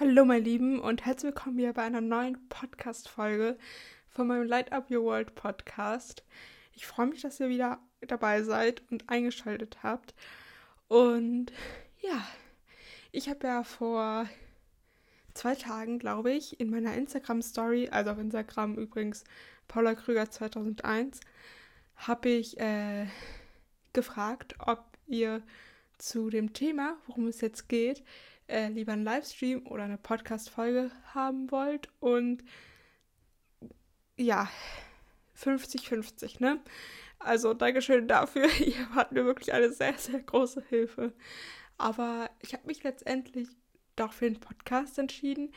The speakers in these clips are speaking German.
Hallo, meine Lieben, und herzlich willkommen hier bei einer neuen Podcast-Folge von meinem Light Up Your World Podcast. Ich freue mich, dass ihr wieder dabei seid und eingeschaltet habt. Und ja, ich habe ja vor zwei Tagen, glaube ich, in meiner Instagram-Story, also auf Instagram übrigens Paula Krüger 2001, habe ich äh, gefragt, ob ihr zu dem Thema, worum es jetzt geht, äh, lieber einen Livestream oder eine Podcast-Folge haben wollt. Und ja, 50-50, ne? Also Dankeschön dafür. Ihr wart mir wirklich eine sehr, sehr große Hilfe. Aber ich habe mich letztendlich doch für den Podcast entschieden,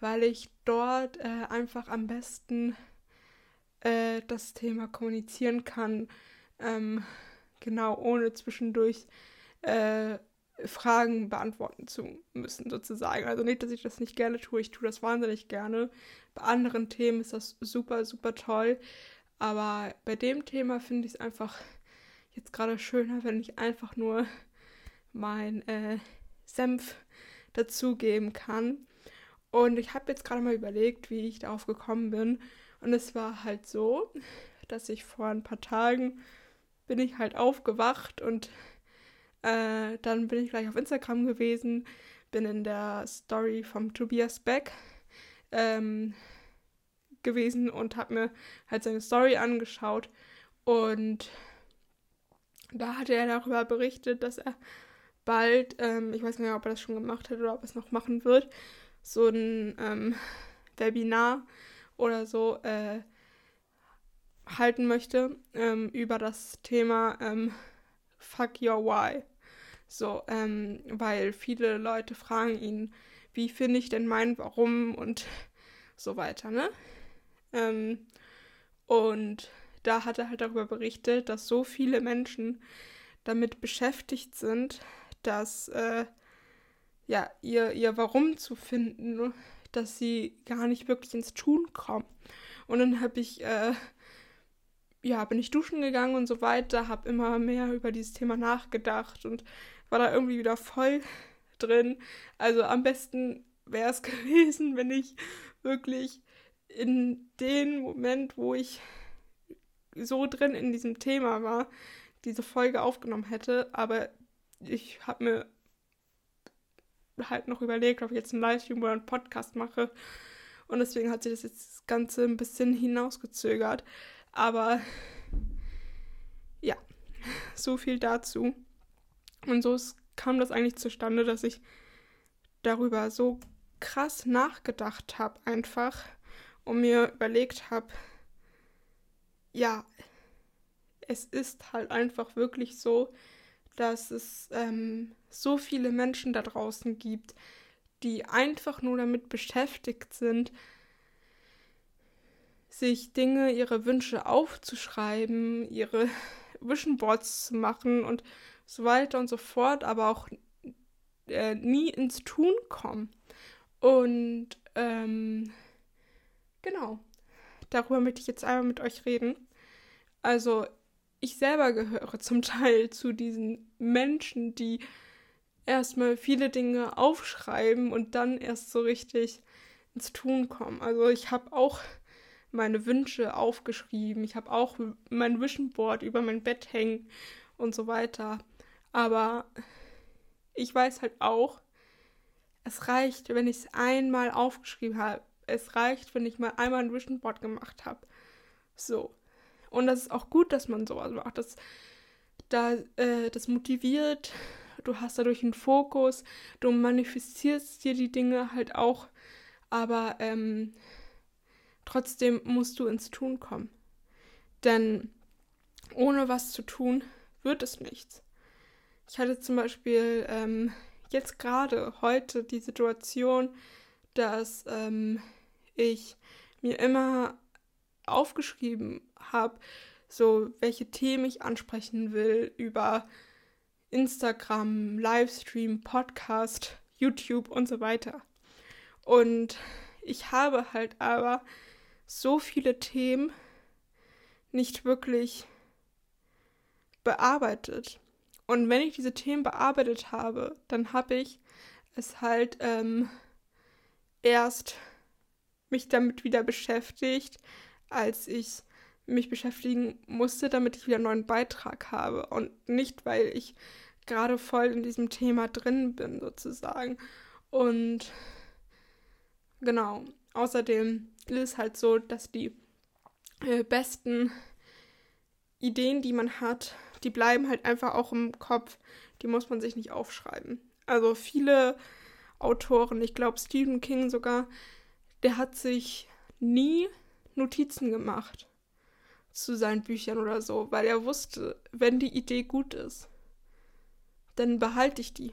weil ich dort äh, einfach am besten äh, das Thema kommunizieren kann. Ähm, genau, ohne zwischendurch äh, Fragen beantworten zu müssen, sozusagen. Also nicht, dass ich das nicht gerne tue, ich tue das wahnsinnig gerne. Bei anderen Themen ist das super, super toll. Aber bei dem Thema finde ich es einfach jetzt gerade schöner, wenn ich einfach nur mein äh, Senf dazugeben kann. Und ich habe jetzt gerade mal überlegt, wie ich darauf gekommen bin. Und es war halt so, dass ich vor ein paar Tagen bin ich halt aufgewacht und äh, dann bin ich gleich auf Instagram gewesen, bin in der Story vom Tobias Beck ähm, gewesen und habe mir halt seine Story angeschaut. Und da hatte er darüber berichtet, dass er bald, ähm, ich weiß nicht, ob er das schon gemacht hat oder ob er es noch machen wird, so ein ähm, Webinar oder so äh, halten möchte ähm, über das Thema ähm, Fuck Your Why. So, ähm, weil viele Leute fragen ihn, wie finde ich denn mein Warum und so weiter, ne? Ähm, und da hat er halt darüber berichtet, dass so viele Menschen damit beschäftigt sind, dass äh, ja ihr, ihr Warum zu finden, dass sie gar nicht wirklich ins Tun kommen. Und dann habe ich äh, ja, bin ich duschen gegangen und so weiter, habe immer mehr über dieses Thema nachgedacht und war da irgendwie wieder voll drin. Also am besten wäre es gewesen, wenn ich wirklich in dem Moment, wo ich so drin in diesem Thema war, diese Folge aufgenommen hätte. Aber ich habe mir halt noch überlegt, ob ich jetzt einen Livestream oder einen Podcast mache. Und deswegen hat sich das jetzt das Ganze ein bisschen hinausgezögert. Aber ja, so viel dazu. Und so kam das eigentlich zustande, dass ich darüber so krass nachgedacht habe, einfach und mir überlegt habe, ja, es ist halt einfach wirklich so, dass es ähm, so viele Menschen da draußen gibt, die einfach nur damit beschäftigt sind, sich Dinge, ihre Wünsche aufzuschreiben, ihre Vision Boards zu machen und so weiter und so fort, aber auch äh, nie ins Tun kommen. Und ähm, genau, darüber möchte ich jetzt einmal mit euch reden. Also ich selber gehöre zum Teil zu diesen Menschen, die erstmal viele Dinge aufschreiben und dann erst so richtig ins Tun kommen. Also ich habe auch meine Wünsche aufgeschrieben. Ich habe auch mein Vision Board über mein Bett hängen und so weiter. Aber ich weiß halt auch, es reicht, wenn ich es einmal aufgeschrieben habe. Es reicht, wenn ich mal einmal ein Vision Board gemacht habe. So. Und das ist auch gut, dass man sowas macht. Das, da, äh, das motiviert. Du hast dadurch einen Fokus. Du manifestierst dir die Dinge halt auch. Aber ähm, trotzdem musst du ins Tun kommen. Denn ohne was zu tun, wird es nichts. Ich hatte zum Beispiel ähm, jetzt gerade heute die Situation, dass ähm, ich mir immer aufgeschrieben habe, so welche Themen ich ansprechen will über Instagram, Livestream, Podcast, YouTube und so weiter. Und ich habe halt aber so viele Themen nicht wirklich bearbeitet. Und wenn ich diese Themen bearbeitet habe, dann habe ich es halt ähm, erst mich damit wieder beschäftigt, als ich mich beschäftigen musste, damit ich wieder einen neuen Beitrag habe und nicht, weil ich gerade voll in diesem Thema drin bin, sozusagen. Und genau, außerdem ist es halt so, dass die äh, besten Ideen, die man hat, die bleiben halt einfach auch im Kopf. Die muss man sich nicht aufschreiben. Also viele Autoren, ich glaube Stephen King sogar, der hat sich nie Notizen gemacht zu seinen Büchern oder so, weil er wusste, wenn die Idee gut ist, dann behalte ich die.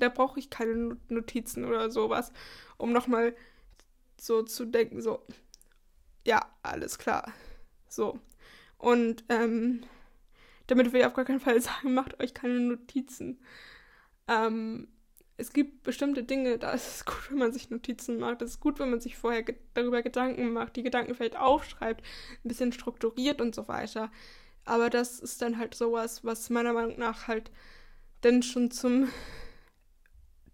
Da brauche ich keine Notizen oder sowas, um nochmal so zu denken, so, ja, alles klar. So. Und ähm, damit will ich auf gar keinen Fall sagen, macht euch keine Notizen. Ähm, es gibt bestimmte Dinge, da ist es gut, wenn man sich Notizen macht. Es ist gut, wenn man sich vorher ge darüber Gedanken macht, die Gedanken vielleicht aufschreibt, ein bisschen strukturiert und so weiter. Aber das ist dann halt sowas, was meiner Meinung nach halt dann schon zum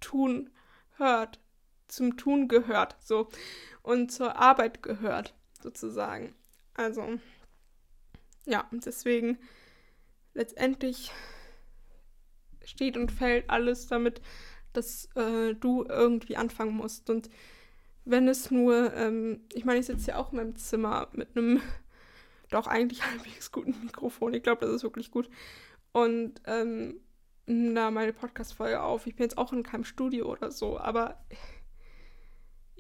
Tun hört, zum Tun gehört, so und zur Arbeit gehört, sozusagen. Also ja, deswegen letztendlich steht und fällt alles damit, dass äh, du irgendwie anfangen musst. Und wenn es nur, ähm, ich meine, ich sitze ja auch in meinem Zimmer mit einem doch eigentlich halbwegs guten Mikrofon. Ich glaube, das ist wirklich gut. Und ähm, da meine Podcast-Folge auf. Ich bin jetzt auch in keinem Studio oder so, aber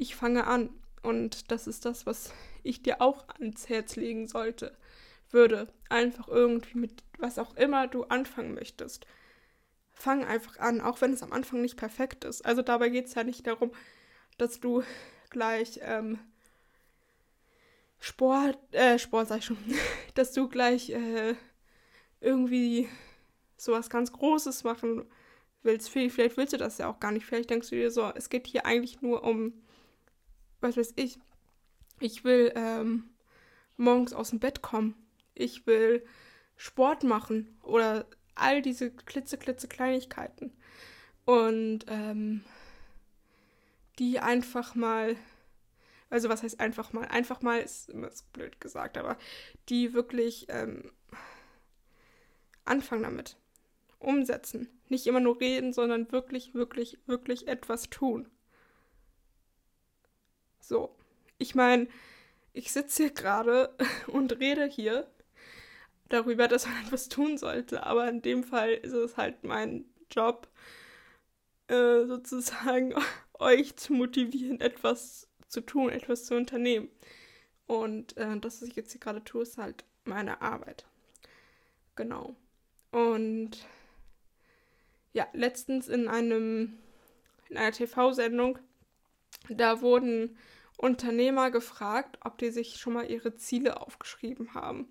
ich fange an. Und das ist das, was ich dir auch ans Herz legen sollte, würde. Einfach irgendwie mit was auch immer du anfangen möchtest fang einfach an, auch wenn es am Anfang nicht perfekt ist. Also dabei geht es ja nicht darum, dass du gleich ähm, Sport, äh, Sport sag ich schon, dass du gleich äh, irgendwie sowas ganz Großes machen willst. Vielleicht willst du das ja auch gar nicht. Vielleicht denkst du dir so, es geht hier eigentlich nur um, was weiß ich, ich will ähm, morgens aus dem Bett kommen. Ich will Sport machen oder all diese klitzeklitze Kleinigkeiten. Und ähm, die einfach mal, also was heißt einfach mal? Einfach mal ist immer so blöd gesagt, aber die wirklich ähm, anfangen damit. Umsetzen. Nicht immer nur reden, sondern wirklich, wirklich, wirklich etwas tun. So. Ich meine, ich sitze hier gerade und rede hier darüber, dass man etwas tun sollte. Aber in dem Fall ist es halt mein Job, äh, sozusagen euch zu motivieren, etwas zu tun, etwas zu unternehmen. Und äh, das, was ich jetzt hier gerade tue, ist halt meine Arbeit. Genau. Und ja, letztens in einem in einer TV-Sendung, da wurden Unternehmer gefragt, ob die sich schon mal ihre Ziele aufgeschrieben haben.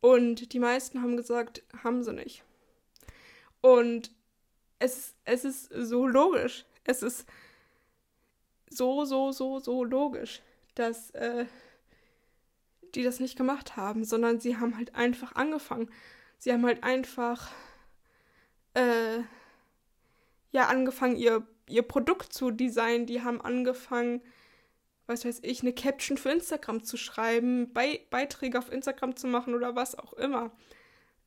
Und die meisten haben gesagt, haben sie nicht. Und es, es ist so logisch. Es ist so, so, so, so logisch, dass äh, die das nicht gemacht haben, sondern sie haben halt einfach angefangen. Sie haben halt einfach äh, ja angefangen, ihr, ihr Produkt zu designen. Die haben angefangen, was weiß ich, eine Caption für Instagram zu schreiben, Be Beiträge auf Instagram zu machen oder was auch immer.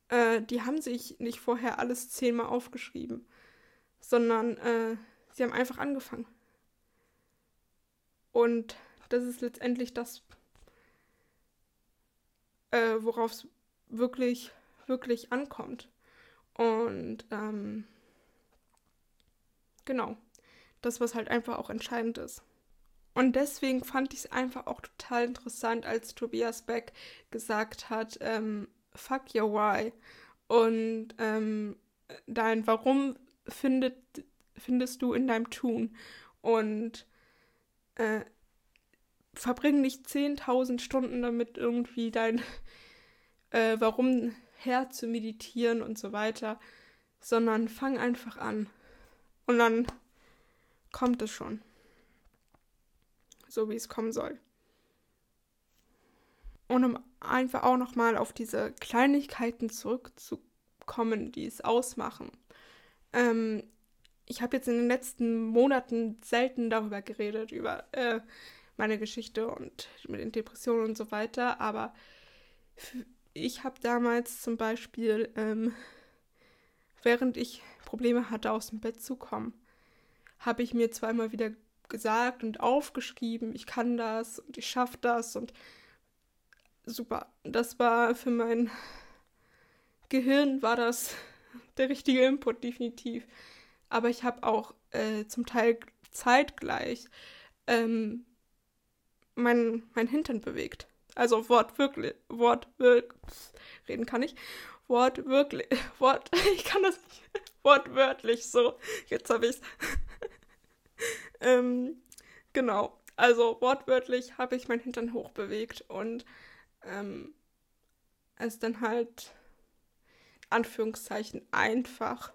Äh, die haben sich nicht vorher alles zehnmal aufgeschrieben, sondern äh, sie haben einfach angefangen. Und das ist letztendlich das, äh, worauf es wirklich, wirklich ankommt. Und ähm, genau, das, was halt einfach auch entscheidend ist. Und deswegen fand ich es einfach auch total interessant, als Tobias Beck gesagt hat, ähm, fuck your why. Und ähm, dein Warum findet, findest du in deinem Tun. Und äh, verbring nicht 10.000 Stunden damit, irgendwie dein äh, Warum her zu meditieren und so weiter, sondern fang einfach an. Und dann kommt es schon so wie es kommen soll. Und um einfach auch nochmal auf diese Kleinigkeiten zurückzukommen, die es ausmachen. Ähm, ich habe jetzt in den letzten Monaten selten darüber geredet, über äh, meine Geschichte und mit den Depressionen und so weiter, aber ich habe damals zum Beispiel, ähm, während ich Probleme hatte, aus dem Bett zu kommen, habe ich mir zweimal wieder gesagt und aufgeschrieben, ich kann das und ich schaffe das und super. Das war für mein Gehirn war das der richtige Input definitiv. Aber ich habe auch äh, zum Teil zeitgleich ähm, mein, mein Hintern bewegt. Also wortwörtlich, wortwörtlich, reden kann ich. Wortwörtlich, Wort, ich kann das nicht, wortwörtlich so. Jetzt habe ich es. ähm, genau, also wortwörtlich habe ich mein Hintern hochbewegt und ähm, es dann halt Anführungszeichen einfach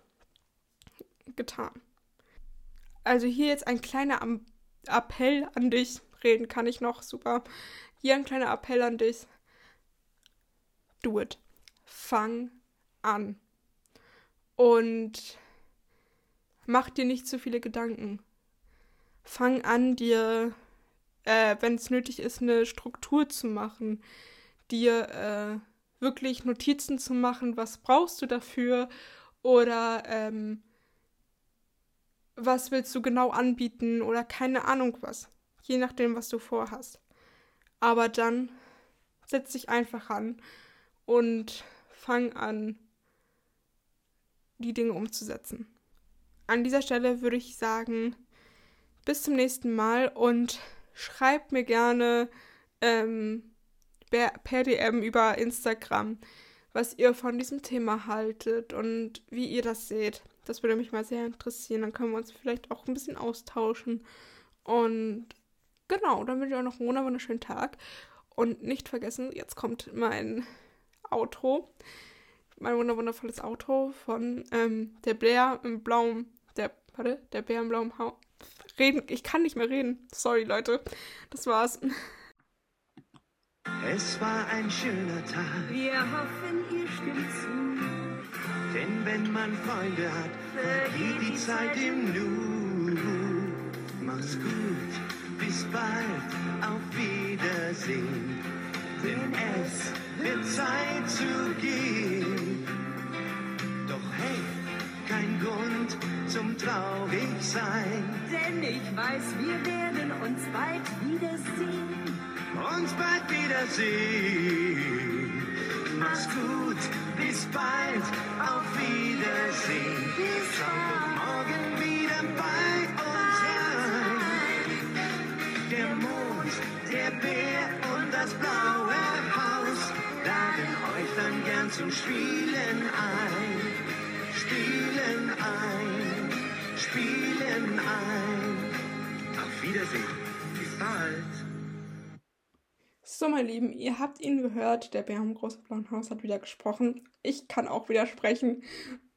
getan. Also hier jetzt ein kleiner Appell an dich. Reden kann ich noch super. Hier ein kleiner Appell an dich. Do it. Fang an. Und mach dir nicht zu viele Gedanken. Fang an, dir, äh, wenn es nötig ist, eine Struktur zu machen. Dir äh, wirklich Notizen zu machen, was brauchst du dafür oder ähm, was willst du genau anbieten oder keine Ahnung was. Je nachdem, was du vorhast. Aber dann setz dich einfach an und fang an, die Dinge umzusetzen. An dieser Stelle würde ich sagen, bis zum nächsten Mal und schreibt mir gerne ähm, per DM über Instagram, was ihr von diesem Thema haltet und wie ihr das seht. Das würde mich mal sehr interessieren. Dann können wir uns vielleicht auch ein bisschen austauschen. Und genau, dann wünsche ich euch noch einen wunderschönen Tag. Und nicht vergessen, jetzt kommt mein Outro. Mein wundervolles Outro von ähm, der Bär im blauen, der, warte, der Bär im blauen Haus. Reden, ich kann nicht mehr reden. Sorry, Leute. Das war's. Es war ein schöner Tag. Wir hoffen, ihr stimmt zu. Denn wenn man Freunde hat, vergeht die Zeit im Nu. Mach's gut, bis bald, auf Wiedersehen. Denn es wird Zeit zu gehen. Doch hey, kein Grund zum traurig sein. Denn ich weiß, wir werden uns bald wiedersehen. Uns bald wiedersehen. Mach's gut, bis bald, auf Wiedersehen. Schau doch morgen wieder bei Der Mond, der Bär und das blaue Haus laden euch dann gern zum Spielen ein. Spielen ein, spielen ein. Auf Wiedersehen, bis bald. So, meine Lieben, ihr habt ihn gehört. Der Bär im großen blauen Haus hat wieder gesprochen. Ich kann auch wieder sprechen.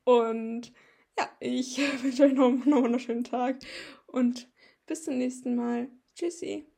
Und ja, ich wünsche euch noch einen wunderschönen Tag. Und bis zum nächsten Mal. Tschüssi.